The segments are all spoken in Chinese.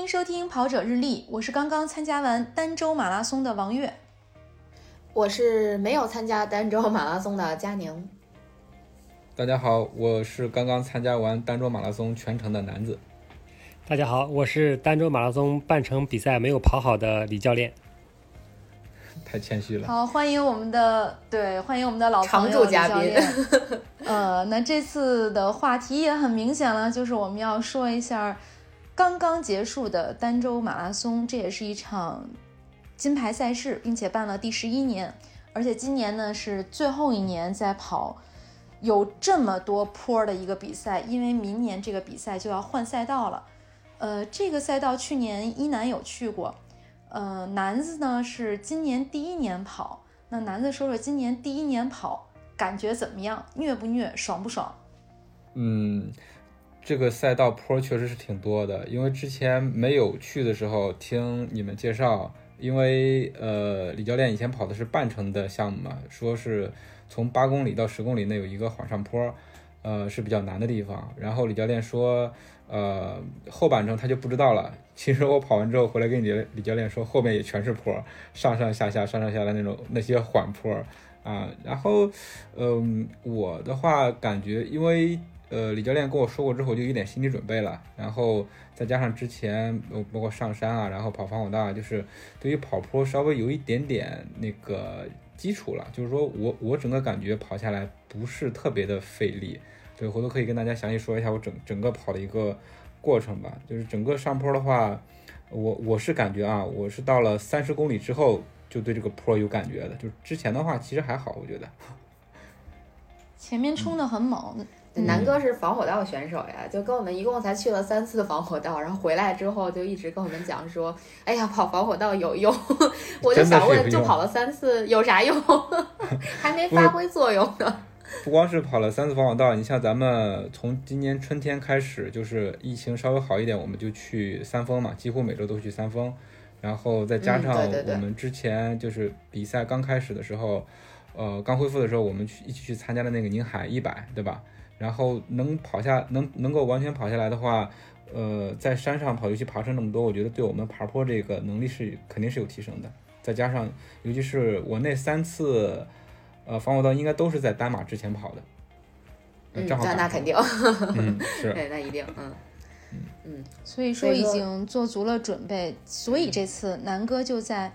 欢迎收听跑者日历，我是刚刚参加完儋州马拉松的王悦，我是没有参加儋州马拉松的佳宁。大家好，我是刚刚参加完儋州马拉松全程的男子。大家好，我是儋州马拉松半程比赛没有跑好的李教练。太谦虚了。好，欢迎我们的对，欢迎我们的老常驻嘉宾。呃，那这次的话题也很明显了，就是我们要说一下刚刚结束的儋州马拉松，这也是一场金牌赛事，并且办了第十一年，而且今年呢是最后一年在跑有这么多坡儿的一个比赛，因为明年这个比赛就要换赛道了。呃，这个赛道去年一男有去过。呃，男子呢是今年第一年跑，那男子说说今年第一年跑感觉怎么样？虐不虐？爽不爽？嗯，这个赛道坡确实是挺多的，因为之前没有去的时候听你们介绍，因为呃李教练以前跑的是半程的项目嘛，说是从八公里到十公里内有一个缓上坡，呃是比较难的地方，然后李教练说。呃，后半程他就不知道了。其实我跑完之后回来跟李李教练说，后面也全是坡，上上下下、上上下下那种那些缓坡啊。然后，嗯，我的话感觉，因为呃李教练跟我说过之后，就有点心理准备了。然后再加上之前包括上山啊，然后跑防火道啊，就是对于跑坡稍微有一点点那个基础了。就是说我我整个感觉跑下来不是特别的费力。对，回头可以跟大家详细说一下我整整个跑的一个过程吧。就是整个上坡的话，我我是感觉啊，我是到了三十公里之后就对这个坡有感觉的。就之前的话其实还好，我觉得。前面冲的很猛，南哥是防火道选手呀，就跟我们一共才去了三次防火道，然后回来之后就一直跟我们讲说，哎呀，跑防火道有用。我就想问，就跑了三次有啥用？还没发挥作用呢。不光是跑了三次防火道，你像咱们从今年春天开始，就是疫情稍微好一点，我们就去三峰嘛，几乎每周都去三峰。然后再加上我们之前就是比赛刚开始的时候，呃，刚恢复的时候，我们去一起去参加的那个宁海一百，对吧？然后能跑下，能能够完全跑下来的话，呃，在山上跑，尤其爬升那么多，我觉得对我们爬坡这个能力是肯定是有提升的。再加上，尤其是我那三次。呃，防火道应该都是在单马之前跑的，嗯，那那肯定，嗯，是，对，那一定，嗯，嗯。嗯，所以说已经做足了准备，所以这次南哥就在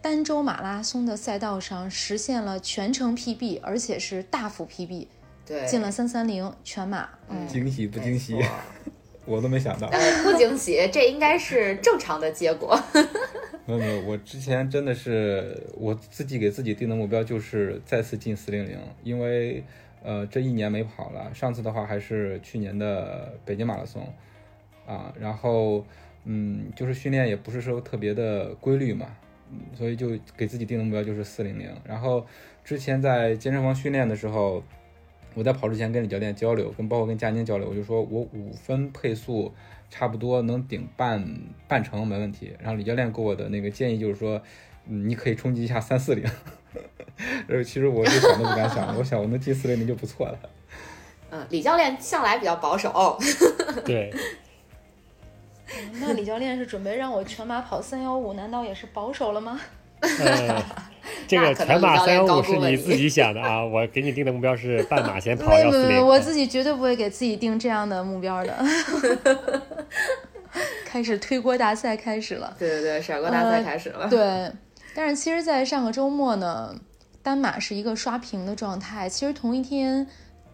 儋州马拉松的赛道上实现了全程 PB，而且是大幅 PB，对，进了三三零全马，嗯，惊喜不惊喜？我都没想到，不惊喜，这应该是正常的结果。没有没有，我之前真的是我自己给自己定的目标就是再次进四零零，因为呃这一年没跑了，上次的话还是去年的北京马拉松啊，然后嗯就是训练也不是说特别的规律嘛，所以就给自己定的目标就是四零零。然后之前在健身房训练的时候。我在跑之前跟李教练交流，跟包括跟佳宁交流，我就说我五分配速差不多能顶半半程没问题。然后李教练给我的那个建议就是说，嗯，你可以冲击一下三四零。呃，其实我是想都不敢想，我想我能进四零零就不错了。嗯，李教练向来比较保守。对。那李教练是准备让我全马跑三幺五，难道也是保守了吗？这个全马三幺五是你自己想的啊！我给你定的目标是 半马先跑幺四零。我自己绝对不会给自己定这样的目标的。开始推锅大赛开始了。对对对，甩锅大赛开始了。对，但是其实，在上个周末呢，单马是一个刷屏的状态。其实同一天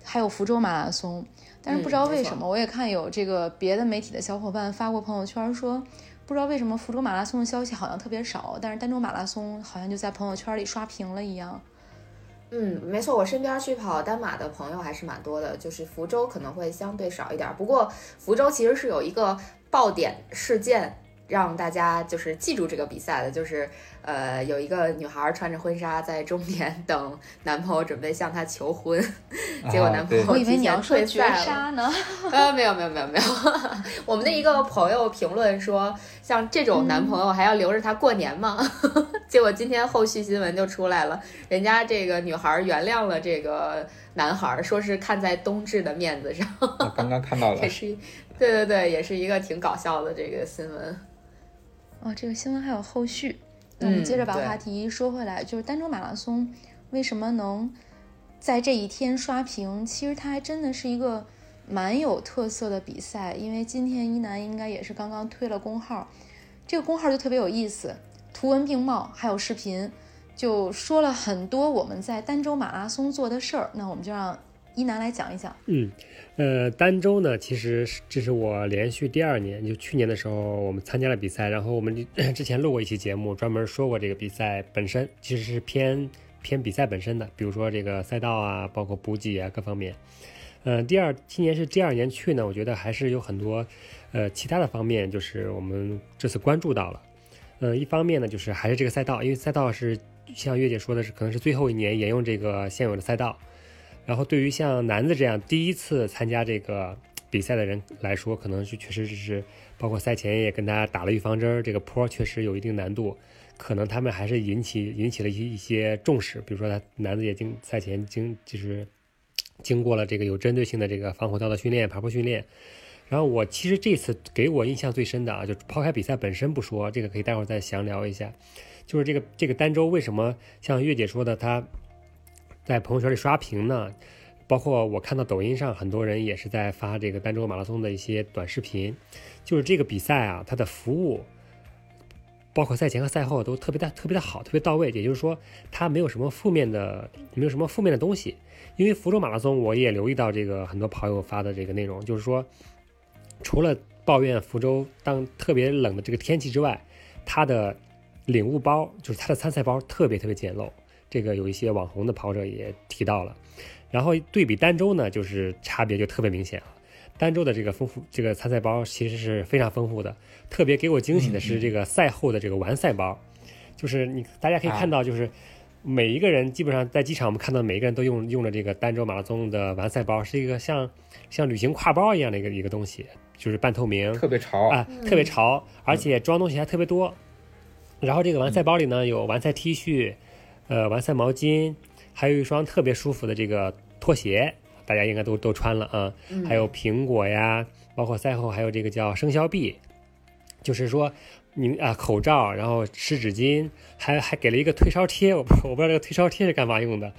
还有福州马拉松，但是不知道为什么，我也看有这个别的媒体的小伙伴发过朋友圈说。不知道为什么福州马拉松的消息好像特别少，但是儋州马拉松好像就在朋友圈里刷屏了一样。嗯，没错，我身边去跑单马的朋友还是蛮多的，就是福州可能会相对少一点。不过福州其实是有一个爆点事件。让大家就是记住这个比赛的，就是呃，有一个女孩穿着婚纱在终点等男朋友准备向她求婚，结果男朋友提前退赛了。呃，没有没有没有没有，我们的一个朋友评论说，像这种男朋友还要留着他过年吗？结果今天后续新闻就出来了，人家这个女孩原谅了这个男孩，说是看在冬至的面子上。刚刚看到了，也是，对对对，也是一个挺搞笑的这个新闻。哦，这个新闻还有后续。那我们接着把话题说回来，就是儋州马拉松为什么能在这一天刷屏？其实它还真的是一个蛮有特色的比赛，因为今天一楠应该也是刚刚推了公号，这个公号就特别有意思，图文并茂，还有视频，就说了很多我们在儋州马拉松做的事儿。那我们就让一楠来讲一讲。嗯。呃，儋州呢，其实这是我连续第二年，就去年的时候我们参加了比赛，然后我们 之前录过一期节目，专门说过这个比赛本身其实是偏偏比赛本身的，比如说这个赛道啊，包括补给啊各方面。嗯，第二今年是第二年去呢，我觉得还是有很多呃其他的方面，就是我们这次关注到了。嗯，一方面呢，就是还是这个赛道，因为赛道是像月姐说的是，可能是最后一年沿用这个现有的赛道。然后对于像男子这样第一次参加这个比赛的人来说，可能是确实是包括赛前也跟大家打了预防针，这个坡确实有一定难度，可能他们还是引起引起了一一些重视。比如说他男子也经赛前经就是经过了这个有针对性的这个防火道的训练、爬坡训练。然后我其实这次给我印象最深的啊，就抛开比赛本身不说，这个可以待会儿再详聊一下，就是这个这个儋州为什么像月姐说的他。在朋友圈里刷屏呢，包括我看到抖音上很多人也是在发这个儋州马拉松的一些短视频，就是这个比赛啊，它的服务，包括赛前和赛后都特别的特别的好，特别到位。也就是说，它没有什么负面的，没有什么负面的东西。因为福州马拉松，我也留意到这个很多跑友发的这个内容，就是说，除了抱怨福州当特别冷的这个天气之外，它的领物包，就是它的参赛包特别特别简陋。这个有一些网红的跑者也提到了，然后对比儋州呢，就是差别就特别明显了。儋州的这个丰富，这个参赛包其实是非常丰富的。特别给我惊喜的是这个赛后的这个完赛包，就是你大家可以看到，就是每一个人基本上在机场，我们看到每一个人都用用了这个儋州马拉松的完赛包，是一个像像旅行挎包一样的一个一个东西，就是半透明，特别潮啊，特别潮，而且装东西还特别多。然后这个完赛包里呢，有完赛 T 恤。呃，完赛毛巾，还有一双特别舒服的这个拖鞋，大家应该都都穿了啊。还有苹果呀，包括赛后还有这个叫生肖币，就是说你啊口罩，然后湿纸巾，还还给了一个退烧贴，我不我不知道这个退烧贴是干嘛用的，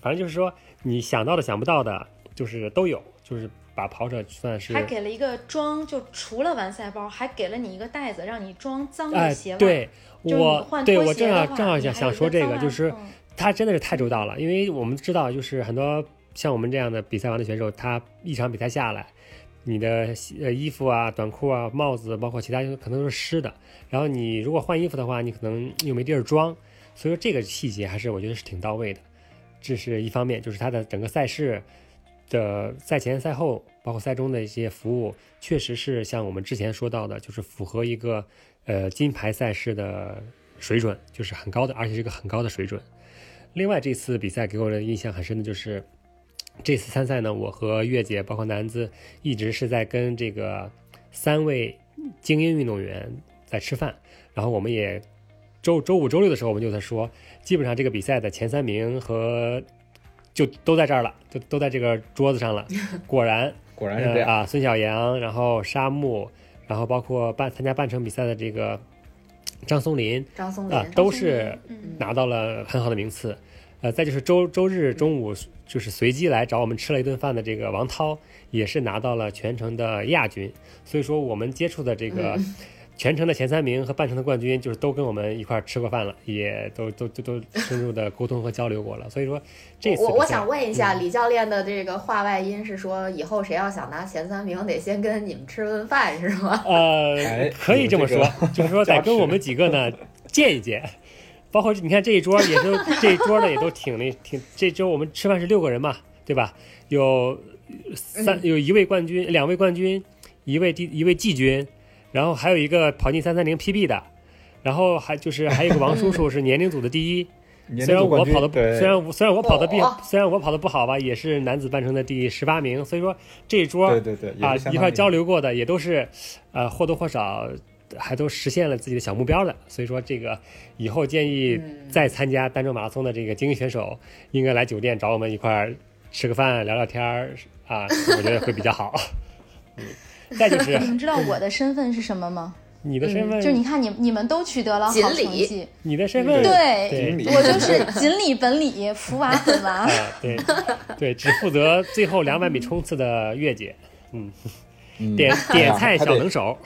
反正就是说你想到的想不到的，就是都有，就是把跑者算是还给了一个装，就除了完赛包，还给了你一个袋子，让你装脏的鞋袜。对。我对我正好正好想想说这个，就是他真的是太周到了，因为我们知道，就是很多像我们这样的比赛完的选手，他一场比赛下来，你的呃衣服啊、短裤啊、帽子，包括其他可能都是湿的，然后你如果换衣服的话，你可能又没地儿装，所以说这个细节还是我觉得是挺到位的。这是一方面，就是他的整个赛事的赛前、赛后，包括赛中的一些服务，确实是像我们之前说到的，就是符合一个。呃，金牌赛事的水准就是很高的，而且是一个很高的水准。另外，这次比赛给我的印象很深的就是，这次参赛呢，我和月姐包括男子一直是在跟这个三位精英运动员在吃饭，然后我们也周周五、周六的时候，我们就在说，基本上这个比赛的前三名和就都在这儿了，就都在这个桌子上了。果然，果然是这样啊！孙晓阳，然后沙木。然后包括半参加半程比赛的这个张松林，张松林啊，都是拿到了很好的名次。呃，再就是周周日中午就是随机来找我们吃了一顿饭的这个王涛，也是拿到了全程的亚军。所以说我们接触的这个。全程的前三名和半程的冠军，就是都跟我们一块吃过饭了，也都都都都深入的沟通和交流过了。所以说，这次我我想问一下李教练的这个话外音是说，以后谁要想拿前三名，得先跟你们吃顿饭，是吗？呃，可以这么说，就是说得跟我们几个呢 见一见。包括你看这一桌也都这一桌呢也都挺那挺，这周我们吃饭是六个人嘛，对吧？有三有一位冠军，两位冠军，一位第一位季军。然后还有一个跑进三三零 PB 的，然后还就是还有一个王叔叔 是年龄组的第一，虽然我跑的虽然虽然我跑的比虽然我跑的不好吧，也是男子半程的第十八名。所以说这一桌对对对啊一块交流过的也都是，呃或多或少还都实现了自己的小目标的。所以说这个以后建议再参加儋州马拉松的这个精英选手，应该来酒店找我们一块吃个饭聊聊天儿啊，我觉得会比较好。嗯，再就是你们知道我的身份是什么吗？你的身份，就是你看你你们都取得了好成绩，你的身份对，我就是锦鲤本鲤，福娃本娃。啊，对对，只负责最后两百米冲刺的月姐，嗯，点点菜小能手。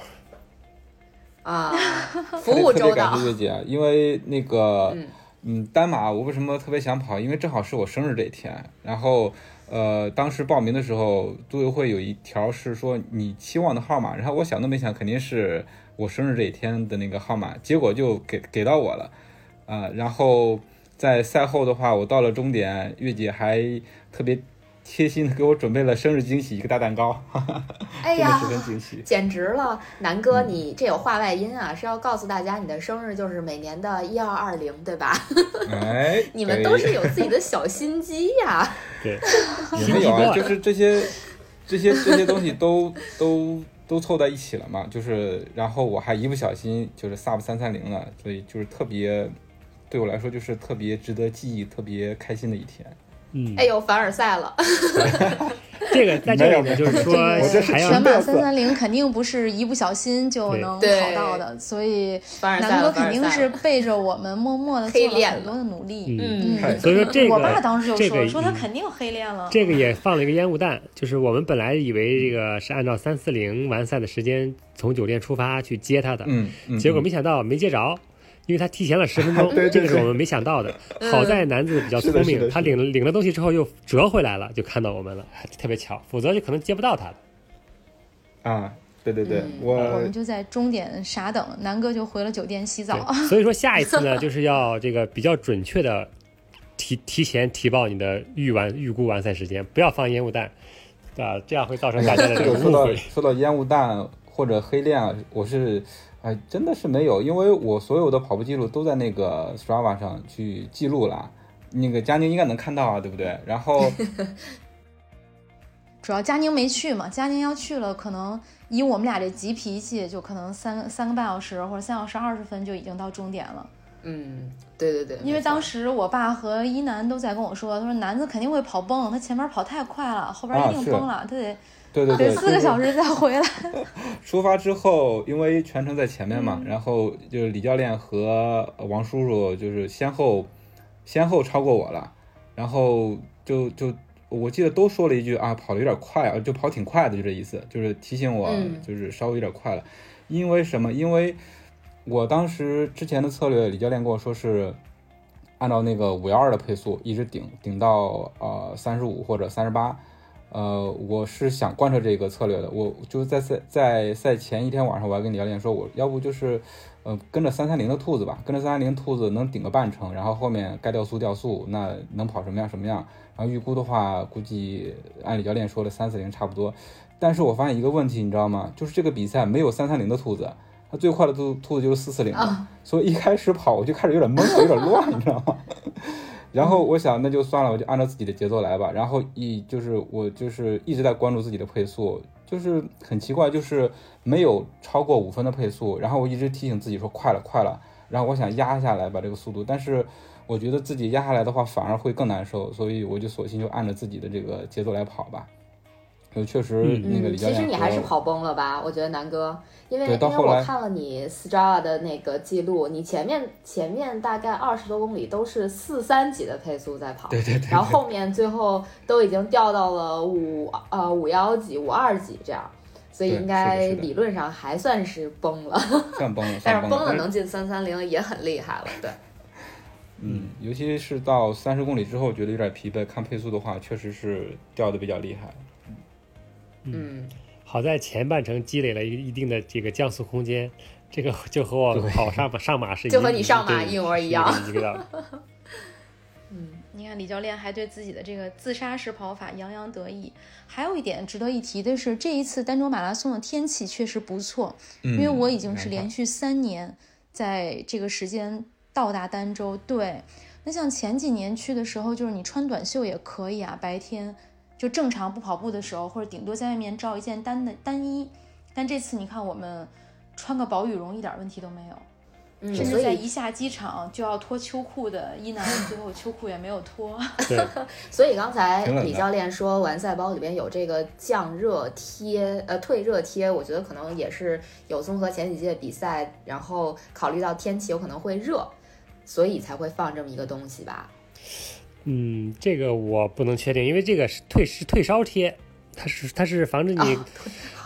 啊，服务周到。感谢月姐，因为那个，嗯，单马我为什么特别想跑？因为正好是我生日这一天。然后，呃，当时报名的时候，组委会有一条是说你期望的号码，然后我想都没想，肯定是。我生日这一天的那个号码，结果就给给到我了，啊，然后在赛后的话，我到了终点，月姐还特别贴心的给我准备了生日惊喜，一个大蛋糕，哎呀，十分惊喜，简直了，南哥，你这有话外音啊，是要告诉大家你的生日就是每年的一二二零，对吧？哎，你们都是有自己的小心机呀，对，也没有啊，就是这些这些这些东西都都。都凑在一起了嘛，就是，然后我还一不小心就是 sub 三三零了，所以就是特别，对我来说就是特别值得记忆、特别开心的一天。嗯，哎呦，凡尔赛了。这个在这里呢，就是说，全马三三零肯定不是一不小心就能考到的，所以南哥肯定是背着我们默默的做了很多的努力。嗯，所以说这个，我爸当时就说说他肯定黑练了。这个也放了一个烟雾弹，就是我们本来以为这个是按照三四零完赛的时间从酒店出发去接他的，嗯，结果没想到没接着。因为他提前了十分钟，这个是我们没想到的。好在男子比较聪明，他领了领了东西之后又折回来了，就看到我们了，特别巧。否则就可能接不到他的。啊，对对对，我我们就在终点傻等，南哥就回了酒店洗澡。所以说下一次呢，就是要这个比较准确的提提前提报你的预完预估完赛时间，不要放烟雾弹，对吧？这样会造成大家的 误会。说到烟雾弹或者黑链，我是。哎，真的是没有，因为我所有的跑步记录都在那个 Strava 上去记录了，那个佳宁应该能看到啊，对不对？然后，主要佳宁没去嘛，佳宁要去了，可能以我们俩这急脾气，就可能三三个半小时或者三小时二十分就已经到终点了。嗯，对对对，因为当时我爸和一男都在跟我说，他说男子肯定会跑崩，他前面跑太快了，后边一定崩了，他得。对对对，四个小时再回来。出发之后，因为全程在前面嘛，然后就是李教练和王叔叔就是先后先后超过我了，然后就就我记得都说了一句啊，跑的有点快啊，就跑挺快的，就这意思，就是提醒我就是稍微有点快了。因为什么？因为我当时之前的策略，李教练跟我说是按照那个五幺二的配速一直顶顶到呃三十五或者三十八。呃，我是想贯彻这个策略的。我就是在赛在赛前一天晚上，我还跟李教练说，我要不就是，呃，跟着三三零的兔子吧，跟着三三零兔子能顶个半程，然后后面该掉速掉速，那能跑什么样什么样。然后预估的话，估计按李教练说的三四零差不多。但是我发现一个问题，你知道吗？就是这个比赛没有三三零的兔子，它最快的兔兔子就是四四零，所以一开始跑我就开始有点懵，有点乱，你知道吗？然后我想那就算了，我就按照自己的节奏来吧。然后一就是我就是一直在关注自己的配速，就是很奇怪，就是没有超过五分的配速。然后我一直提醒自己说快了快了。然后我想压下来把这个速度，但是我觉得自己压下来的话反而会更难受，所以我就索性就按照自己的这个节奏来跑吧。就确实那个其实你还是跑崩了吧？我觉得南哥，因为因为我看了你 Strava 的那个记录，你前面前面大概二十多公里都是四三几的配速在跑，对对对，然后后面最后都已经掉到了五呃五幺几五二几这样，所以应该理论上还算是崩了，算崩了，但是崩了能进三三零也很厉害了，对，嗯，尤其是到三十公里之后觉得有点疲惫，看配速的话确实是掉的比较厉害。嗯，好在前半程积累了一一定的这个降速空间，这个就和我跑上上马是一就和你上马一模一样。嗯，你看李教练还对自己的这个自杀式跑法洋洋得意。还有一点值得一提的是，这一次儋州马拉松的天气确实不错，因为我已经是连续三年在这个时间到达儋州。对，那像前几年去的时候，就是你穿短袖也可以啊，白天。就正常不跑步的时候，或者顶多在外面罩一件单的单衣，但这次你看我们穿个薄羽绒一点问题都没有。嗯，甚所以至在一下机场就要脱秋裤的伊楠，最后秋裤也没有脱。对，所以刚才李教练说完赛包里边有这个降热贴，呃，退热贴，我觉得可能也是有综合前几届比赛，然后考虑到天气有可能会热，所以才会放这么一个东西吧。嗯，这个我不能确定，因为这个是退是退烧贴，它是他是防止你哦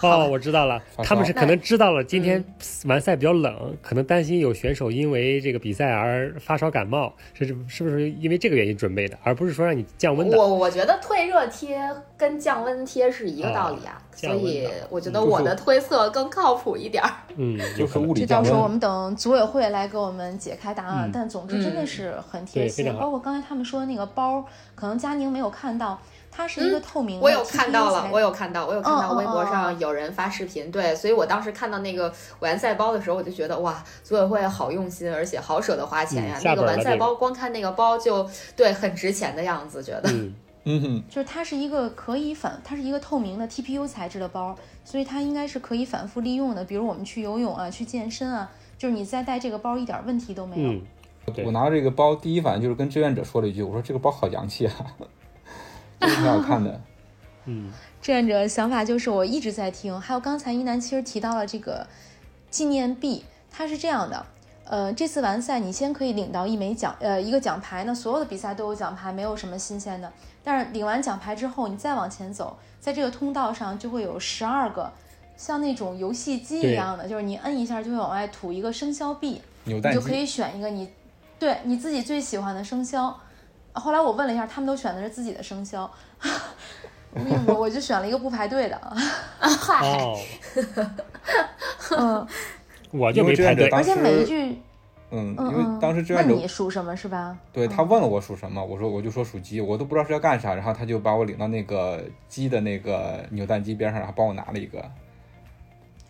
哦，我知道了，他们是可能知道了今天嗯完赛比较冷，可能担心有选手因为这个比赛而发烧感冒，是是不是因为这个原因准备的，而不是说让你降温的？我我觉得退热贴跟降温贴是一个道理啊，所以我觉得嗯我的推测更靠谱一点儿。嗯，就是物理这到时候我。们等组委会来给我们解开答案。嗯但总之真的是很贴心，包括刚才他们说的那个包，可能佳宁没有看到，它是一个透明的、我有看到了，我有看到，我有看到微博嗯上有人发视频，对，所以我当时看到那个完赛包的时候，我就觉得哇，组委会好用心，而且好舍得花钱呀。嗯那个完赛包光看那个包就对很值钱的样子，觉得。嗯，嗯哼，就是它是一个可以反，它是一个透明的 TPU 材质的包，所以它应该是可以反复利用的。比如我们去游泳啊，去健身啊，就是你再带这个包一点问题都没有。嗯，我拿到这个包，第一反应就是跟志愿者说了一句：“我说这个包好洋气啊，就是挺好看的。嗯，志愿者想法就是我一直在听，还有刚才一楠其实提到了这个纪念币，它是这样的，呃，这次完赛你先可以领到一枚奖，呃，一个奖牌那，所有的比赛都有奖牌，没有什么新鲜的。但是领完奖牌之后，你再往前走，在这个通道上就会有十二个像那种游戏机一样的，就是你摁一下就会往外吐一个生肖币，你就可以选一个你对你自己最喜欢的生肖。后来我问了一下，他们都选的是自己的生肖，我我就选了一个不排队的，嗨，哦，嗯，我就没排队，而且每一，句，嗯，嗯因为嗯，当时志愿者问你属什么是吧？对他问了我属什么，我说我就说属鸡，我都不知道是要干啥，然后他就把我领到那个鸡的那个扭蛋机边上，然后帮我拿了一个。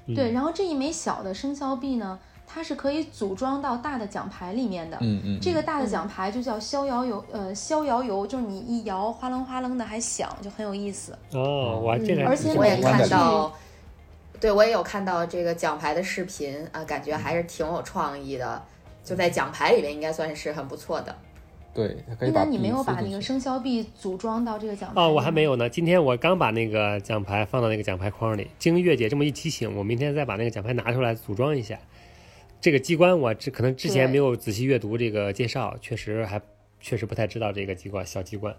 嗯对，然后这一枚小的生肖币呢，它是可以组装到大的奖牌里面的。嗯嗯，这个大的奖牌就叫逍遥游，呃，逍遥游，就是你一摇，哗楞哗楞的还响，就很有意思。哦，我还这个而且我也看到，对我也有看到这个奖牌的视频啊，感觉还是挺有创意的。就在奖牌里面，应该算是很不错的。对，一楠，你没有把那个生肖币组装到这个奖牌？哦，我还没。有呢。今天我刚把那个奖牌放到那个奖牌框里，经月姐这么一提醒，我明天再把那个奖牌拿出来组装一下。这个机关我之可能之前没有仔细阅读这个介绍，确实还确实不太知道这个机关小机关。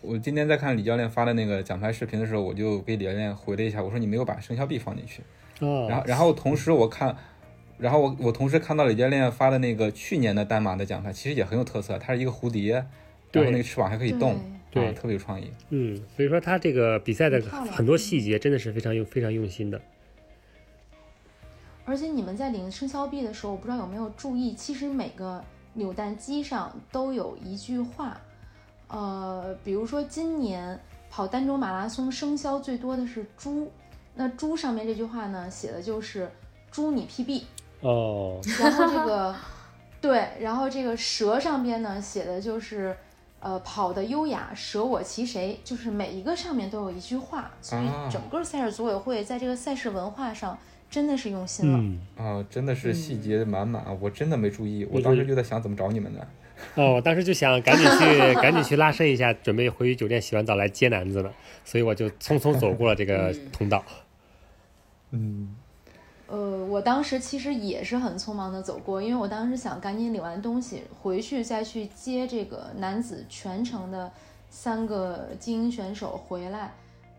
我今天在看李教练发的那个奖牌视频的时候，我就给李教练回了一下，我说你没有把生肖币放进去。哦，然后，然后同时我看，然后我我同时看到李教练发的那个去年的单马的奖牌，其实也很有特色，它是一个蝴蝶，然对后那个翅膀还可以动，对啊，特别有创意。嗯，所以说他这个比赛的很多细节真的是非常用非常用心的。而且你们在领生肖币的时候，我不知道有没有注意，其实每个扭蛋机上都有一句话，呃，比如说今年跑儋州马拉松生肖最多的是猪，那猪上面这句话呢写的就是“猪你 PB”，哦，然后这个对，然后这个蛇上边呢写的就是。呃，跑的优雅，舍我其谁，就是每一个上面都有一句话，所以啊整个赛事组委会在这个赛事文化上真的是用心了。嗯，啊，真的是细节满满，我真的没注意，我当时就在想怎么找你们呢。哦，我当时就想赶紧去赶紧去拉伸一下，准备回酒店洗完澡来接男子了，所以我就匆匆走过了这个通道。嗯，呃，我当时其实也是很匆忙的走过，因为我当时想赶紧领完东西回去再去接这个男子全程的三个精英选手回来。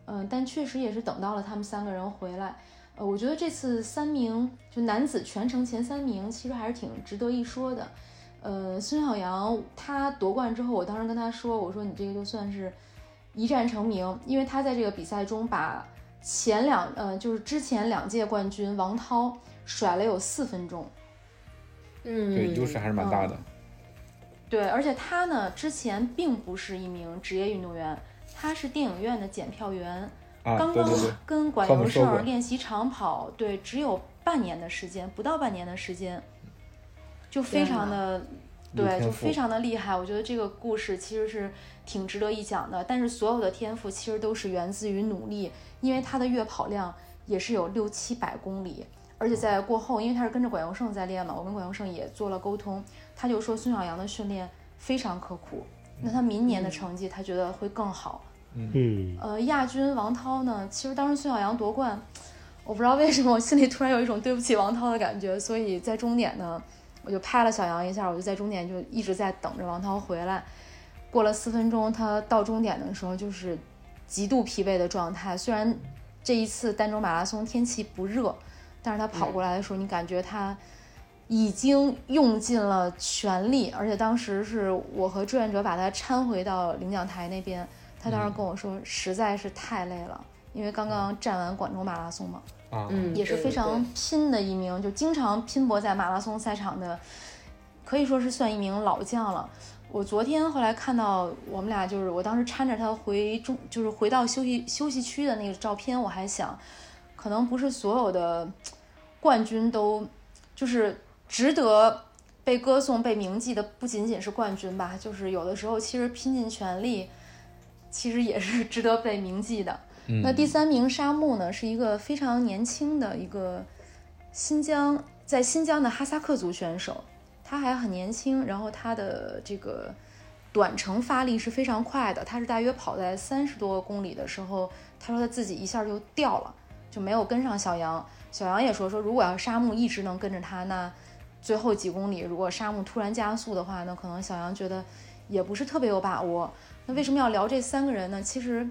嗯、但确实也是等到了他们三个人回来。呃，我觉得这次三名就男子全程前三名，其实还是挺值得一说的。呃，孙晓阳他夺冠之后，我当时跟他说，我说你这个就算是一战成名，因为他在这个比赛中把前两呃就是之前两届冠军王涛甩了有四分钟。嗯，对，优势还是蛮大的。对，而且他呢之前并不是一名职业运动员，他是电影院的检票员，啊，刚刚跟管尤他们说过胜练习长跑，对，只有半年的时间，不到半年的时间，就非常的，对，就非常的厉害。我觉得这个故事其实是挺值得一讲的，但是所有的天赋其实都是源自于努力，因为他的月跑量也是有六七百公里，而且在过后，因为他是跟着管佑胜在练嘛，我跟管佑胜也做了沟通，他就说孙晓阳的训练非常刻苦，那他明年的成绩他觉得会更好。嗯，呃，亚军王涛呢，其实当时孙晓阳夺冠，我不知道为什么我心里突然有一种对不起王涛的感觉，所以在终点呢，我就拍了小杨一下，我就在终点就一直在等着王涛回来。过了四分钟，他到终点的时候就是极度疲惫的状态。虽然这一次儋州马拉松天气不热，但是他跑过来的时候，你感觉他已经用尽了全力，而且当时是我和志愿者把他搀回到领奖台那边。他当时跟我说，实在是太累了，因为刚刚站完广州马拉松嘛，啊，嗯，也是非常拼的一名，就经常拼搏在马拉松赛场的，可以说是算一名老将了。我昨天后来看到我们俩，就是我当时搀着他回中，就是回到休息休息区的那个照片，我还想，可能不是所有的冠军都就是值得被歌颂、被铭记的，不仅仅是冠军吧，就是有的时候其实拼尽全力，其实也是值得被铭记的。嗯那第三名沙木呢，是一个非常年轻的一个新疆在新疆的哈萨克族选手，他还很年轻，然后他的这个短程发力是非常快的，他是大约跑在三十多公里的时候，他说他自己一下就掉了，就没有跟上小杨。小杨也说说，如果要沙木一直能跟着他，那最后几公里如果沙木突然加速的话，那可能小杨觉得也不是特别有把握。那为什么要聊这三个人呢？其实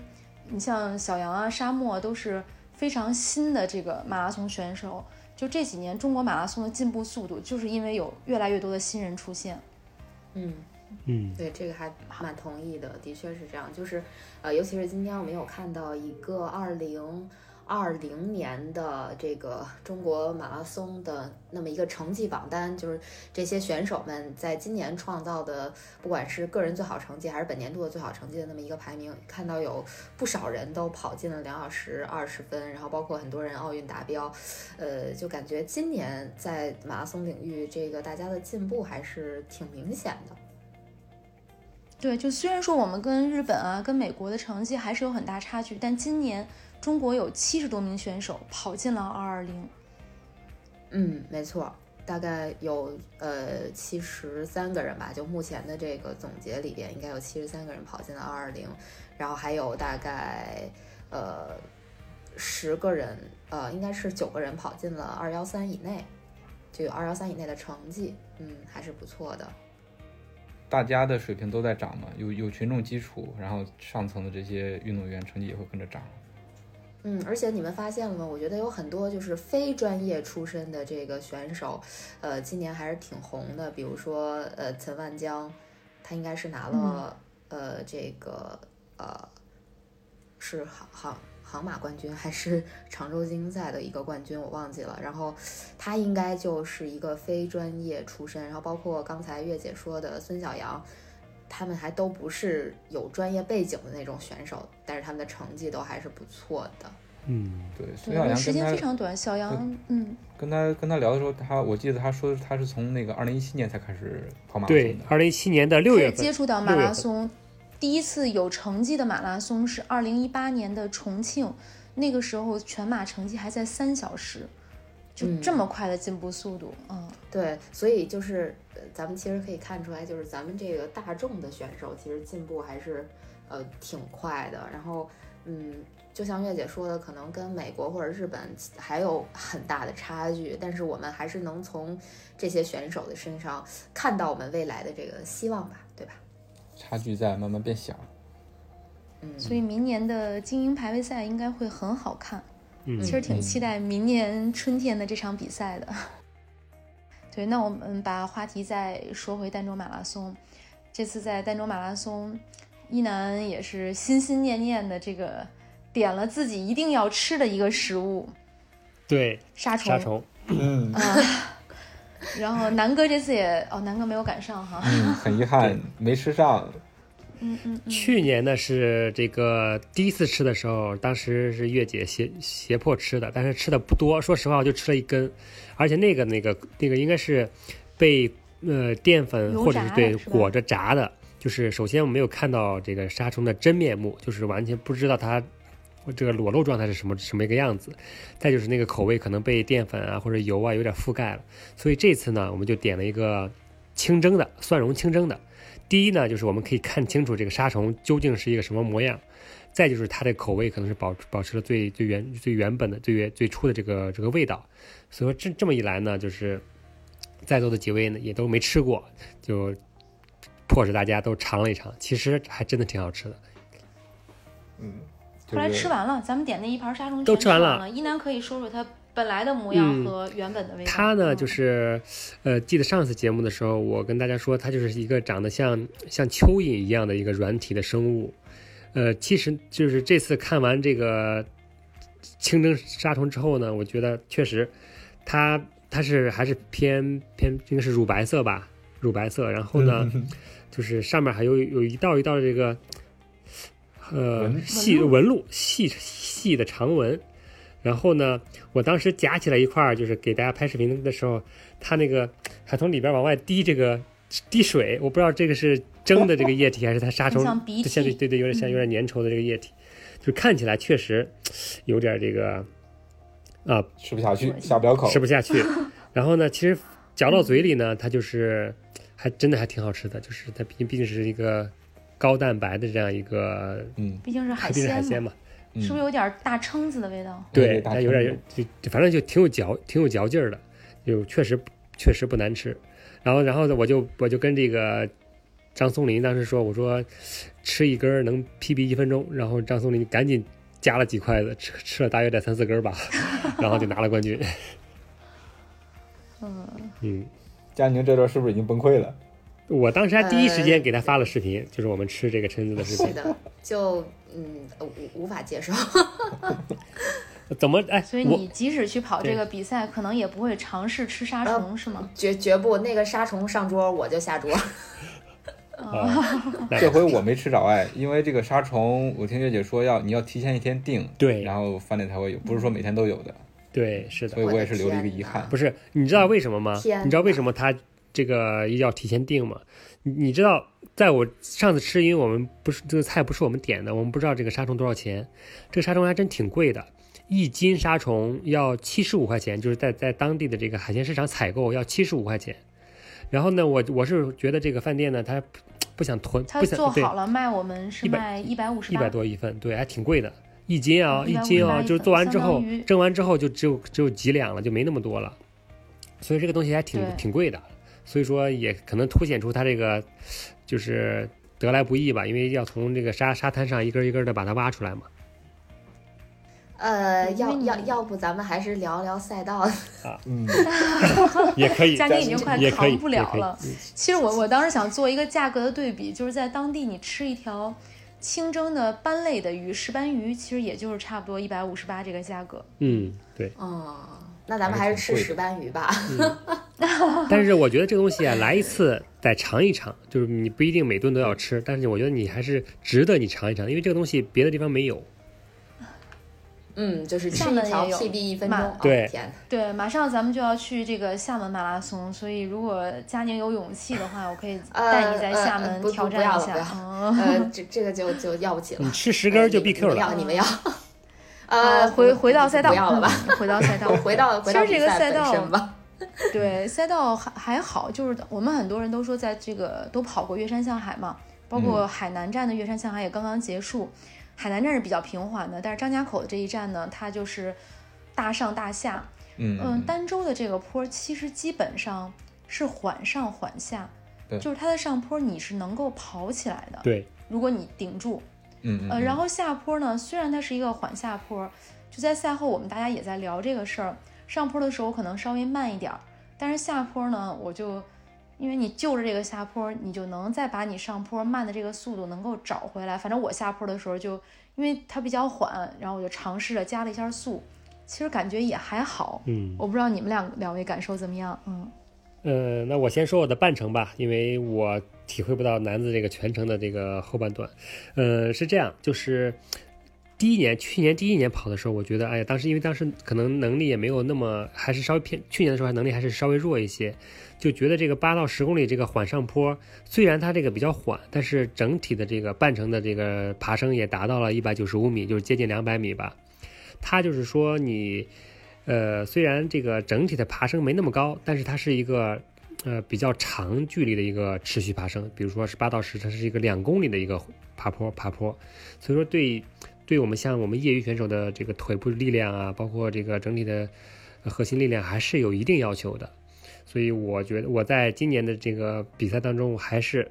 你像小杨啊、沙漠啊都是非常新的这个马拉松选手。就这几年中国马拉松的进步速度，就是因为有越来越多的新人出现。嗯，嗯，对，这个还蛮同意的，的确是这样。就是，呃，尤其是今天我们有看到一个二零二零年的这个中国马拉松的那么一个成绩榜单，就是这些选手们在今年创造的，不管是个人最好成绩还是本年度的最好成绩的那么一个排名，看到有不少人都跑进了两小时二十分，然后包括很多人奥运达标，呃，就感觉今年在马拉松领域，这个大家的进步还是挺明显的。对，就虽然说我们跟日本啊、跟美国的成绩还是有很大差距，但今年中国有七十多名选手跑进了二二零。嗯，没错，大概有呃七十三个人吧，就目前的这个总结里边，应该有七十三个人跑进了二二零，然后还有大概呃十个人，呃应该是九个人跑进了二幺三以内，就有二幺三以内的成绩，嗯，还是不错的。大家的水平都在涨嘛，有有群众基础，然后上层的这些运动员成绩也会跟着涨。嗯，而且你们发现了吗？我觉得有很多就是非专业出身的这个选手，呃，今年还是挺红的。比如说，呃，陈万江，他应该是拿了、呃这个呃是航航航马冠军还是常州精英赛的一个冠军，我忘记了。然后他应该就是一个非专业出身。然后包括刚才月姐说的孙晓阳。他们还都不是有专业背景的那种选手，但是他们的成绩都还是不错的。嗯，对，对，孙晓那时间非常短。小杨，嗯，跟他跟他聊的时候，他我记得他说他是从那个二零一七年才开始跑马拉对松，的。二零一七年的六月份，接触到马拉松，第一次有成绩的马拉松是二零一八年的重庆，那个时候全马成绩还在三小时，就嗯这么快的进步速度，嗯对，所以就是呃咱们其实可以看出来，就是咱们这个大众的选手其实进步还是呃挺快的。然后，嗯，就像月姐说的，可能跟美国或者日本还有很大的差距，但是我们还是能从这些选手的身上看到我们未来的这个希望吧，对吧？差距在慢慢变小。嗯，所以明年的精英排位赛应该会很好看。嗯其实挺嗯期待明年春天的这场比赛的。对，那我们把话题再说回儋州马拉松。这次在儋州马拉松，一楠也是心心念念的这个点了自己一定要吃的一个食物对沙虫。沙虫，嗯啊。然后南哥这次也哦，南哥没有赶上哈。嗯，很遗憾 没吃上。嗯嗯。去年呢是这个第一次吃的时候，当时是月姐胁胁迫吃的，但是吃的不多，说实话我就吃了一根，而且那个那个那个应该是被呃淀粉或者是对裹着炸的，就是首先我没有看到这个沙虫的真面目，就是完全不知道它这个裸露状态是什么什么一个样子，再就是那个口味可能被淀粉啊或者油啊有点覆盖了，所以这次呢，我们就点了一个清蒸的蒜蓉清蒸的。第一呢，就是我们可以看清楚这个沙虫究竟是一个什么模样，再就是它的口味可能是保保持了最最原最原本的最原最初的这个这个味道，所以说这这么一来呢，就是在座的几位呢也都没吃过，就迫使大家都尝了一尝，其实还真的挺好吃的。嗯，后来吃完了，咱们点那一盘沙虫全都吃完了了。一楠可以说说它本来的模样嗯和原本的味道。它呢，嗯就是，呃，记得上次节目的时候，我跟大家说，它就是一个长得像像蚯蚓一样的一个软体的生物。呃，其实就是这次看完这个清蒸沙虫之后呢，我觉得确实它它是还是偏偏应该是乳白色吧，乳白色。然后呢，就是上面还有有一道一道这个呃纹细纹路细细的长纹。然后呢，我当时夹起来一块儿，就是给大家拍视频的时候，它那个还从里边往外滴这个滴水，我不知道这个是蒸的这个液体，还是它沙虫很像鼻涕。对对对，有点像有点粘稠的这个液体，就看起来确实有点这个啊吃不下去，下不了口。吃。不下去。然后呢，其实嚼到嘴里呢，它就是还真的还挺好吃的，就是它毕竟毕竟是一个高蛋白的这样一个，嗯，毕竟是海毕竟是海鲜嘛，鲜嘛，嗯是不是有点大蛏子的味道？对，大它有点就就反正就挺有嚼挺有嚼劲儿的，就确实确实不难吃。然后然后呢，我就我就跟这个张松林当时说，我说吃一根能 PB 一分钟，然后张松林赶紧夹了几筷子，吃吃了大约得三四根吧，然后就拿了冠军。嗯，嗯，佳宁这段是不是已经崩溃了？我当时还第一时间呃给他发了视频，就是我们吃这个蛏子的视频。是的，就嗯无无法接受。怎么哎？所以你即使去跑这个比赛，可能也不会尝试吃沙呃虫，是吗？绝绝不，那个沙虫上桌我就下桌。啊，那这回我没吃着哎，因为这个沙虫，我听月姐说要你要提前一天订，对然后饭店才会有，不是说每天都有的，对是的所以，我也是留了一个遗憾。不是，你知道为什么吗？天你知道为什么他这个要提前订吗？你你知道，在我上次吃，因为我们不是这个菜不是我们点的，我们不知道这个沙虫多少钱。这个沙虫还真挺贵的，一斤沙虫要七十五块钱，就是在在当地的这个海鲜市场采购要七十五块钱。然后呢，我我是觉得这个饭店呢，他不想囤，不想对做好了卖我们是卖一百五十八一百，多一份，对，还挺贵的，一斤啊，嗯一斤啊，158就是做完之后蒸完之后就只有只有几两了，就没那么多了，所以这个东西还挺挺贵的，所以说也可能凸显出它这个就是得来不易吧，因为要从这个沙沙滩上一根一根的把它挖出来嘛。呃，要要要不咱们还是聊聊赛道。嗯，也可以，嘉宾已经快扛不了了。其实我我当时想做一个价格的对比，就是在当地你吃一条清蒸的斑类的鱼，石斑鱼，其实也就是差不多一百五十八这个价格。嗯，对。嗯，那咱们还是吃石斑鱼吧。但是我觉得这个东西啊，来一次再尝一尝，就是你不一定每顿都要吃，但是我觉得你还是值得你尝一尝，因为这个东西别的地方没有。嗯，就是吃厦一条门也有 PB 一分钟。对，对，马上咱们就要去这个厦门马拉松，所以如果佳宁有勇气的话，我可以呃带你在厦门挑战一下。呃，这这个就就要不起了你。吃十根就 BQ 了。要你们要。呃，呃，回回到赛道，不要了吧？嗯回到赛道，回到回到其实这个赛道身吧。对，赛道还还好，就是我们很多人都说，在这个都跑过岳山向海嘛，包括海南站的岳山向海也刚刚结束。海南站是比较平缓的，但是张家口的这一站呢，它就是大上大下。嗯嗯，儋州的这个坡其实基本上是缓上缓下，就是它的上坡你是能够跑起来的，对，如果你顶住。嗯嗯，呃，然后下坡呢，虽然它是一个缓下坡，就在赛后我们大家也在聊这个事儿。上坡的时候可能稍微慢一点儿，但是下坡呢，我就因为你就着这个下坡，你就能再把你上坡慢的这个速度能够找回来。反正我下坡的时候就因为它比较缓，然后我就尝试着加了一下速，其实感觉也还好。嗯，我不知道你们两两位感受怎么样？嗯，呃，那我先说我的半程吧，因为我体会不到男子这个全程的这个后半段。呃，是这样，就是第一年，去年第一年跑的时候，我觉得，哎呀，当时因为当时可能能力也没有那么，还是稍微偏，去年的时候还能力还是稍微弱一些，就觉得这个八到十公里这个缓上坡，虽然它这个比较缓，但是整体的这个半程的这个爬升也达到了一百九十五米，就是接近两百米吧。它就是说你，呃，虽然这个整体的爬升没那么高，但是它是一个，呃，比较长距离的一个持续爬升，比如说是八到十，它是一个两公里的一个爬坡爬坡，所以说对。对我们像我们业余选手的这个腿部力量啊，包括这个整体的核心力量，还是有一定要求的。所以我觉得我在今年的这个比赛当中，我还是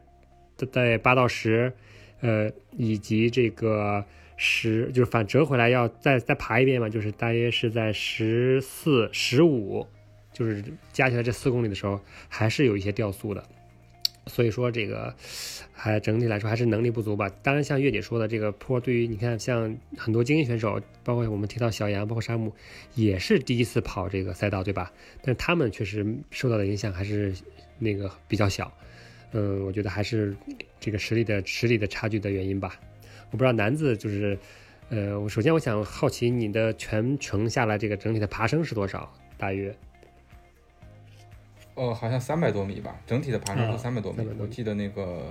在八到十，呃，以及这个十，就是反折回来要再再爬一遍嘛，就是大约是在十四、十五，就是加起来这四公里的时候，还是有一些掉速的。所以说这个还整体来说还是能力不足吧。当然，像月姐说的，这个坡对于你看，像很多精英选手，包括我们提到小杨，包括山姆，也是第一次跑这个赛道，对吧？但他们确实受到的影响还是那个比较小。嗯，我觉得还是这个实力的实力的差距的原因吧。我不知道男子就是，呃，我首先我想好奇你的全程下来这个整体的爬升是多少？大约？哦，好像三百多米吧，整体的爬升是三百多米。我记得那个，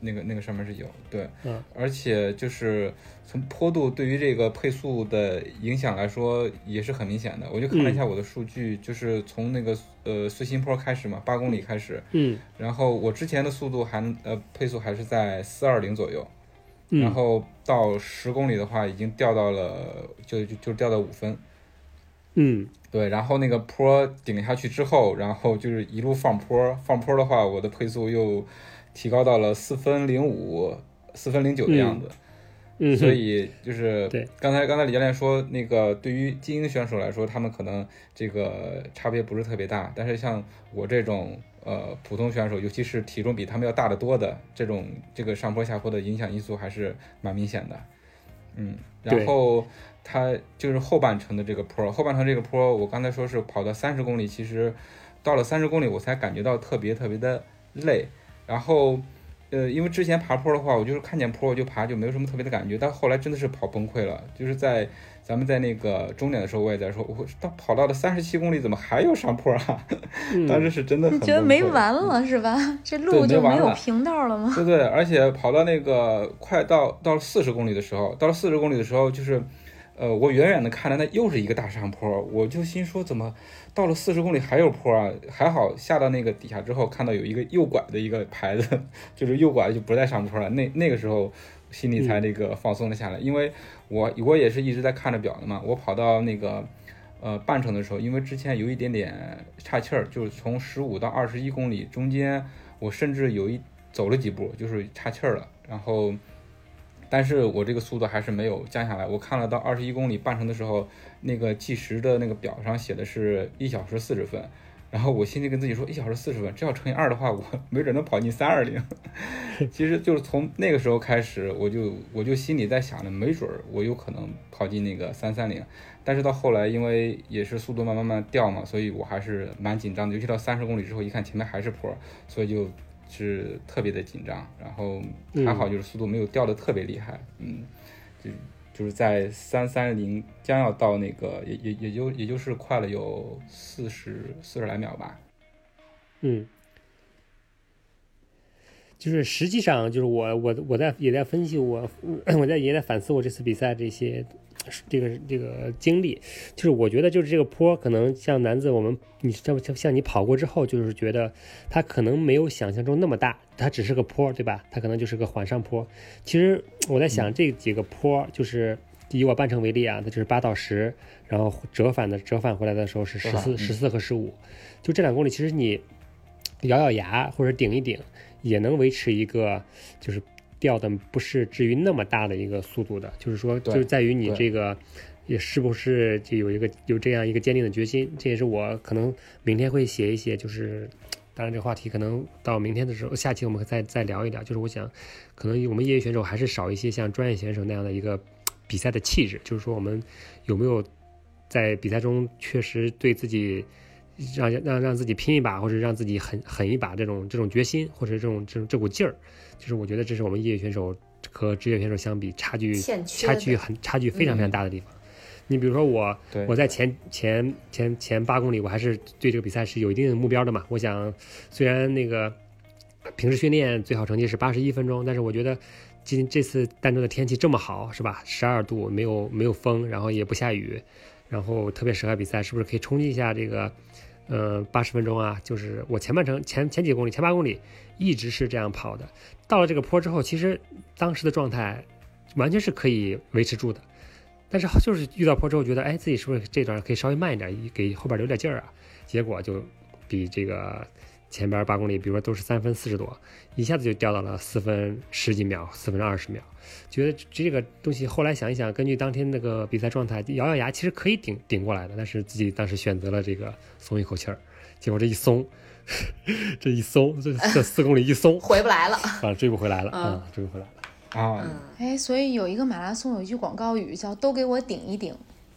那个那个上面是有对，而且就是从坡度对于这个配速的影响来说也是很明显的。我就看了一下我的数据，就是从那个呃碎心坡开始嘛，八公里开始，嗯，然后我之前的速度还呃配速还是在四二零左右，然后到十公里的话已经掉到了就就就掉到五分。嗯，对，然后那个坡顶下去之后，然后就是一路放坡，放坡的话，我的配速又提高到了四分零五、四分零九的样子。嗯，所以就是对，刚才刚才李教练说，那个对于精英选手来说，他们可能这个差别不是特别大，但是像我这种呃普通选手，尤其是体重比他们要大得多的这种，这个上坡下坡的影响因素还是蛮明显的。嗯，然后。它就是后半程的这个坡，后半程这个坡，我刚才说是跑到三十公里，其实到了三十公里我才感觉到特别特别的累。然后，呃，因为之前爬坡的话，我就是看见坡我就爬，就没有什么特别的感觉。但后来真的是跑崩溃了，就是在咱们在那个终点的时候，我也在说，我到跑到了三十七公里，怎么还有上坡啊？当时是真的，你觉得没完了是吧？这路就没有平道了吗？对对，而且跑到那个快到到四十公里的时候，到了四十公里的时候，就是。呃，我远远的看着，那又是一个大上坡，我就心说，怎么到了四十公里还有坡啊？还好下到那个底下之后，看到有一个右拐的一个牌子，就是右拐就不再上坡了。那那个时候心里才那个放松了下来，因为我我也是一直在看着表的嘛。我跑到那个呃半程的时候，因为之前有一点点岔气儿，就是从十五到二十一公里中间，我甚至有一走了几步，就是岔气儿了，然后。但是我这个速度还是没有降下来。我看了到二十一公里半程的时候，那个计时的那个表上写的是一小时四十分，然后我心里跟自己说，一小时四十分，这要乘以二的话，我 没准能跑进三二零。其实就是从那个时候开始，我就我就心里在想着，没准我有可能跑进那个三三零。但是到后来，因为也是速度慢慢慢掉嘛，所以我还是蛮紧张的。尤其到三十公里之后，一看前面还是坡，所以就。是特别的紧张，然后还好就是速度没有掉的特别厉害，嗯，就就是在三三零将要到那个也也也就也就是快了有四十四十来秒吧，嗯，就是实际上就是我我我在也在分析我 我在也在反思我这次比赛这些。这个这个经历，就是我觉得就是这个坡，可能像男子我们，你像像像你跑过之后，就是觉得它可能没有想象中那么大，它只是个坡，对吧？它可能就是个缓上坡。其实我在想这几个坡，就是以我半程为例啊，它就是八到十，然后折返的折返回来的时候是十四十四和十五，就这两公里，其实你咬咬牙或者顶一顶，也能维持一个就是。掉的不是至于那么大的一个速度的，就是说，就是在于你这个也是不是就有一个有这样一个坚定的决心。这也是我可能明天会写一写，就是当然这个话题可能到明天的时候，下期我们再再聊一聊。就是我想，可能我们业余选手还是少一些像专业选手那样的一个比赛的气质。就是说，我们有没有在比赛中确实对自己让让让自己拼一把，或者让自己狠狠一把这种这种决心，或者这种这种这股劲儿。就是我觉得这是我们业余选手和职业选手相比，差距差距很差距非常非常大的地方。你比如说我，我在前前前前八公里，我还是对这个比赛是有一定的目标的嘛。我想，虽然那个平时训练最好成绩是八十一分钟，但是我觉得今这次儋州的天气这么好，是吧？十二度，没有没有风，然后也不下雨，然后特别适合比赛，是不是可以冲击一下这个？呃，八十分钟啊，就是我前半程前前几公里，前八公里一直是这样跑的。到了这个坡之后，其实当时的状态完全是可以维持住的。但是就是遇到坡之后，觉得哎，自己是不是这段可以稍微慢一点，给后边留点劲儿啊？结果就比这个前边八公里，比如说都是三分四十多，一下子就掉到了四分十几秒，四分二十秒。觉得这个东西后来想一想，根据当天那个比赛状态，咬咬牙其实可以顶顶过来的，但是自己当时选择了这个松一口气儿，结果这一松，这一松，这 这四公里一松，回不来了。啊，追不回来了，嗯啊，追不回来了。啊，嗯哎，所以有一个马拉松有一句广告语叫“都给我顶一顶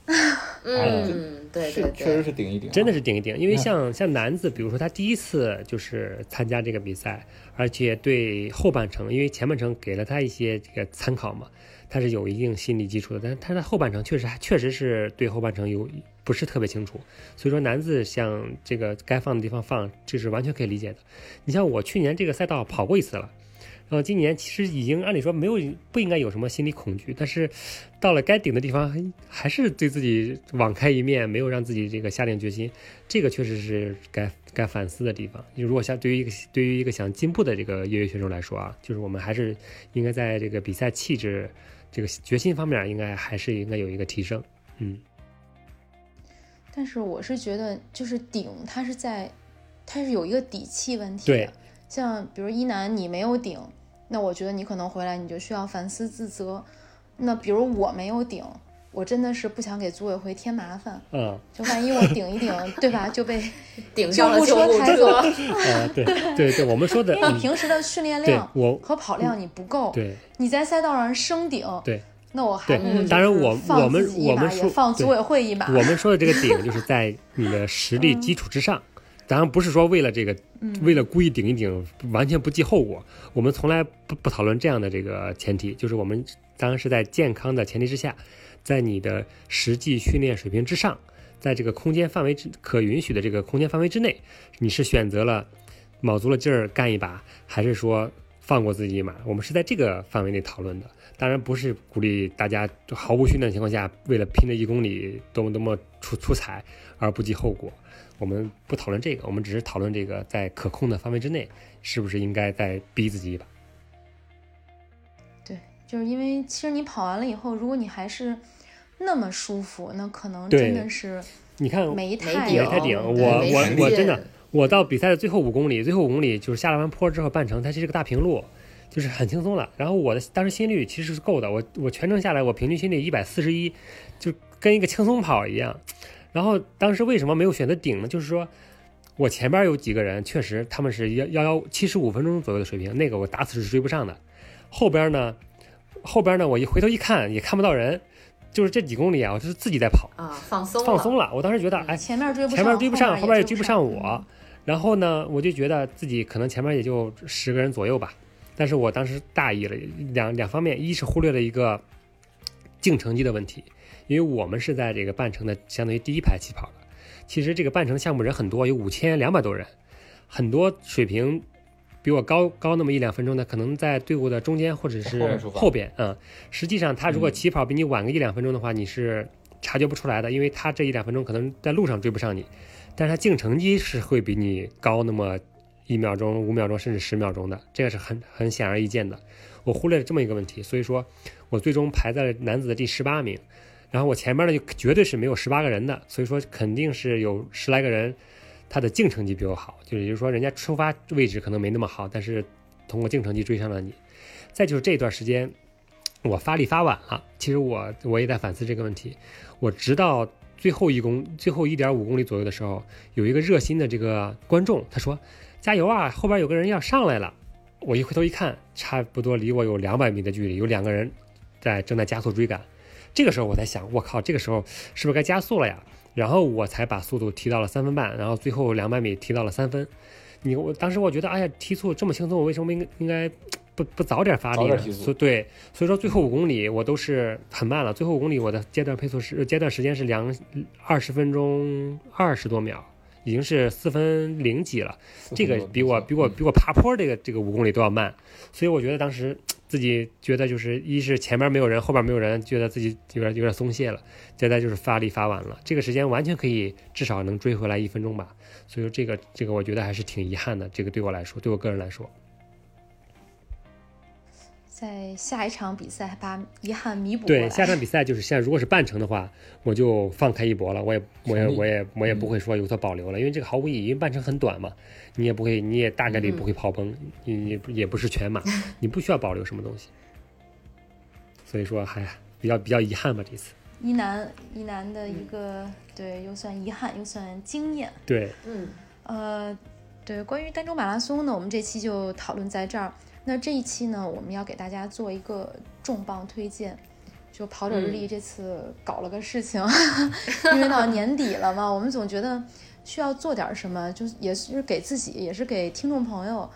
嗯，对对是确实，是顶一顶啊，真的是顶一顶，因为嗯像像男子，比如说他第一次就是参加这个比赛，而且对后半程，因为前半程给了他一些这个参考嘛，他是有一定心理基础的，但是他的后半程确实还确实是对后半程有不是特别清楚，所以说男子像这个该放的地方放，这是完全可以理解的。你像我去年这个赛道跑过一次了。然后今年其实已经按理说没有不应该有什么心理恐惧，但是到了该顶的地方，还还是对自己网开一面，没有让自己这个下定决心，这个确实是该该反思的地方。如果像对于一个对于一个想进步的这个业余选手来说啊，就是我们还是应该在这个比赛气质、这个决心方面，应该还是应该有一个提升。嗯，”，但是我是觉得，就是顶它是在，它是有一个底气问题对的。像比如一男你没有顶，那我觉得你可能回来你就需要反思自责。那比如我没有顶，我真的是不想给组委会添麻烦，嗯、就万一我顶一顶，对吧？就被 顶上了救救护护车抬走车。啊，对对对，我们说的，因为你嗯，平时的训练量我和跑量你不够，对你在赛道上升顶，对，那我还对不如当然我放我们自己一马我们说放组委会一马，我们说的这个顶，就是在你的实力基础之上，当然不是说为了这个，为了故意顶一顶，完全不计后果。我们从来不不讨论这样的这个前提，就是我们当然是在健康的前提之下，在你的实际训练水平之上，在这个空间范围之可允许的这个空间范围之内，你是选择了卯足了劲儿干一把，还是说放过自己一马？我们是在这个范围内讨论的。当然不是鼓励大家毫无训练的情况下，为了拼这一公里多么多么出出彩而不计后果。我们不讨论这个，我们只是讨论这个在可控的范围之内，是不是应该再逼自己一把？对，就是因为其实你跑完了以后，如果你还是那么舒服，那可能真的是你看，没没太顶，没太顶我我我真的我到比赛的最后五公里，最后五公里就是下了完坡之后半程，它是一个大平路，就是很轻松了。然后我的当时心率其实是够的，我我全程下来我平均心率一百四十一，就跟一个轻松跑一样。然后当时为什么没有选择顶呢？就是说我前边有几个人确实他们是幺幺幺七十五分钟左右的水平，那个我打死是追不上的。后边呢，后边呢我一回头一看也看不到人，就是这几公里啊，我就是自己在跑。啊，放松放松了，我当时觉得，哎，前面追不上，前面追不上，后后边也追不上我。然后呢，我就觉得自己可能前面也就十个人左右吧。但是我当时大意了，两两方面，一是忽略了一个净成绩的问题，因为我们是在这个半程的相当于第一排起跑的。其实这个半程项目人很多，有五千两百多人，很多水平比我高高那么一两分钟的，可能在队伍的中间或者是后边。嗯，实际上他如果嗯起跑比你晚个一两分钟的话，你是察觉不出来的，因为他这一两分钟可能在路上追不上你，但是他净成绩是会比你高那么一秒钟、五秒钟甚至十秒钟的，这个是很很显而易见的。我忽略了这么一个问题，所以说我最终排在了男子的第十八名，然后我前面呢就绝对是没有十八个人的，所以说肯定是有十来个人，他的净成绩比我好，就也就是说人家出发位置可能没那么好，但是通过净成绩追上了你。再就是这段时间我发力发晚了，其实我我也在反思这个问题，我直到最后一公最后一点五公里左右的时候，有一个热心的这个观众他说加油啊，后边有个人要上来了。我一回头一看，差不多离我有两百米的距离，有两个人在正在加速追赶。这个时候我在想，我靠，这个时候是不是该加速了呀？然后我才把速度提到了三分半，然后最后两百米提到了三分。你我当时我觉得，哎呀，提速这么轻松，我为什么应该应该不不早点发力呢？所对，所以说最后五公里我都是很慢了。最后五公里我的阶段配速是阶段时间是两二十分钟二十多秒，已经是四分零几了。这个比我比我比我爬坡这个这个五公里都要慢。所以我觉得当时自己觉得就是一是前面没有人，后边没有人，觉得自己有点有点松懈了。再再就是发力发晚了，这个时间完全可以至少能追回来一分钟吧。所以说这个这个我觉得还是挺遗憾的。这个对我来说，对我个人来说。在下一场比赛把遗憾弥补。对，下一场比赛就是现在，如果是半程的话，我就放开一搏了，我也，我也，我也，我也不会说有所保留了，因为这个毫无意义，因为半程很短嘛，你也不会，你也大概率不会跑崩，你也也不是全马，你不需要保留什么东西。所以说，还比较比较遗憾吧，这次。一男一男的一个，对，又算遗憾，又算经验。对，嗯，呃，对，关于儋州马拉松呢，我们这期就讨论在这儿。那这一期呢，我们要给大家做一个重磅推荐，就跑者日历这次搞了个事情，因为到年底了嘛，我们总觉得需要做点什么，就也是给自己，也是给听众朋友，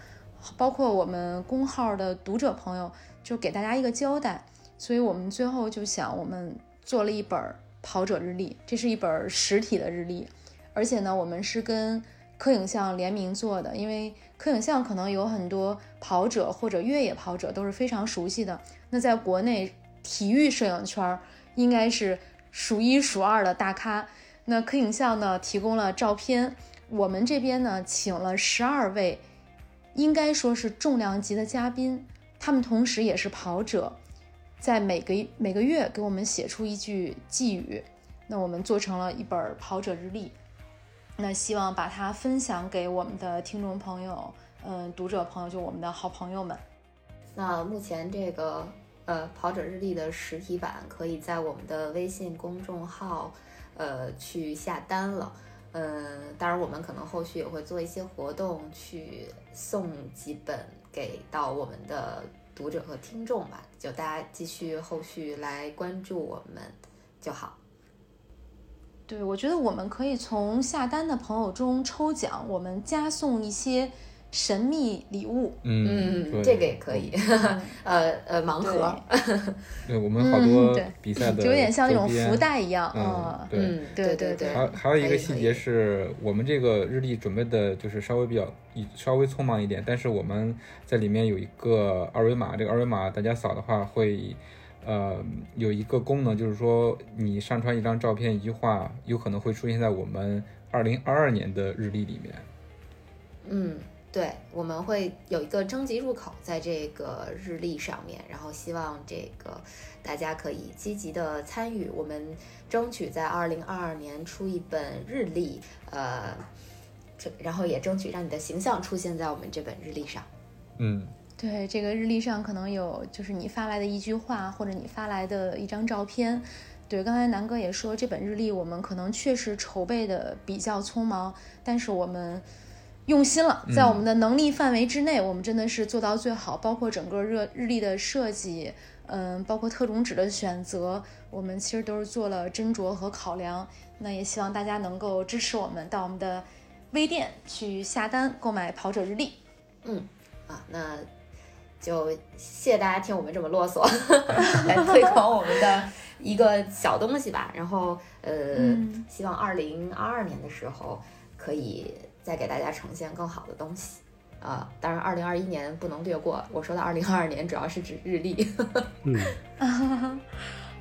包括我们公号的读者朋友，就给大家一个交代。所以我们最后就想，我们做了一本跑者日历，这是一本实体的日历，而且呢，我们是跟科影像联名做的，因为。科影像可能有很多跑者或者越野跑者都是非常熟悉的，那在国内体育摄影圈应该是数一数二的大咖。那科影像呢提供了照片，我们这边呢请了十二位，应该说是重量级的嘉宾，他们同时也是跑者，在每个每个月给我们写出一句寄语，那我们做成了一本跑者日历。那希望把它分享给我们的听众朋友，嗯，读者朋友，就我们的好朋友们。那目前这个呃跑者日历的实体版可以在我们的微信公众号呃去下单了。嗯，当然我们可能后续也会做一些活动，去送几本给到我们的读者和听众吧。就大家继续后续来关注我们就好。对，我觉得我们可以从下单的朋友中抽奖，我们加送一些神秘礼物。嗯，这个也可以。呃呃，盲盒。对，我们好多比赛的，就有点像那种福袋一样。嗯，对对对对。还还有一个细节是我们这个日历准备的就是稍微比较稍微匆忙一点，但是我们在里面有一个二维码，这个二维码大家扫的话会。呃，有一个功能，就是说你上传一张照片、一句话，有可能会出现在我们二零二二年的日历里面。嗯，对，我们会有一个征集入口在这个日历上面，然后希望这个大家可以积极的参与，我们争取在二零二二年出一本日历，呃，这然后也争取让你的形象出现在我们这本日历上。嗯。对这个日历上可能有，就是你发来的一句话，或者你发来的一张照片。对，刚才南哥也说，这本日历我们可能确实筹备的比较匆忙，但是我们用心了，在我们的能力范围之内，我们真的是做到最好。包括整个日日历的设计，嗯，包括特种纸的选择，我们其实都是做了斟酌和考量。那也希望大家能够支持我们，到我们的微店去下单购买跑者日历。嗯，啊，那。就谢谢大家听我们这么啰嗦，来推广我们的一个小东西吧。然后，呃，希望二零二二年的时候可以再给大家呈现更好的东西。啊，当然二零二一年不能略过。我说的二零二二年主要是指日历。嗯。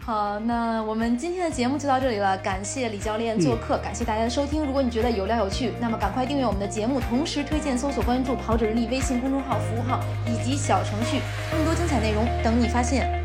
好，那我们今天的节目就到这里了，感谢李教练做客，感谢大家的收听。如果你觉得有料有趣，那么赶快订阅我们的节目，同时推荐、搜索、关注“跑者日历”微信公众号、服务号以及小程序，更多精彩内容等你发现。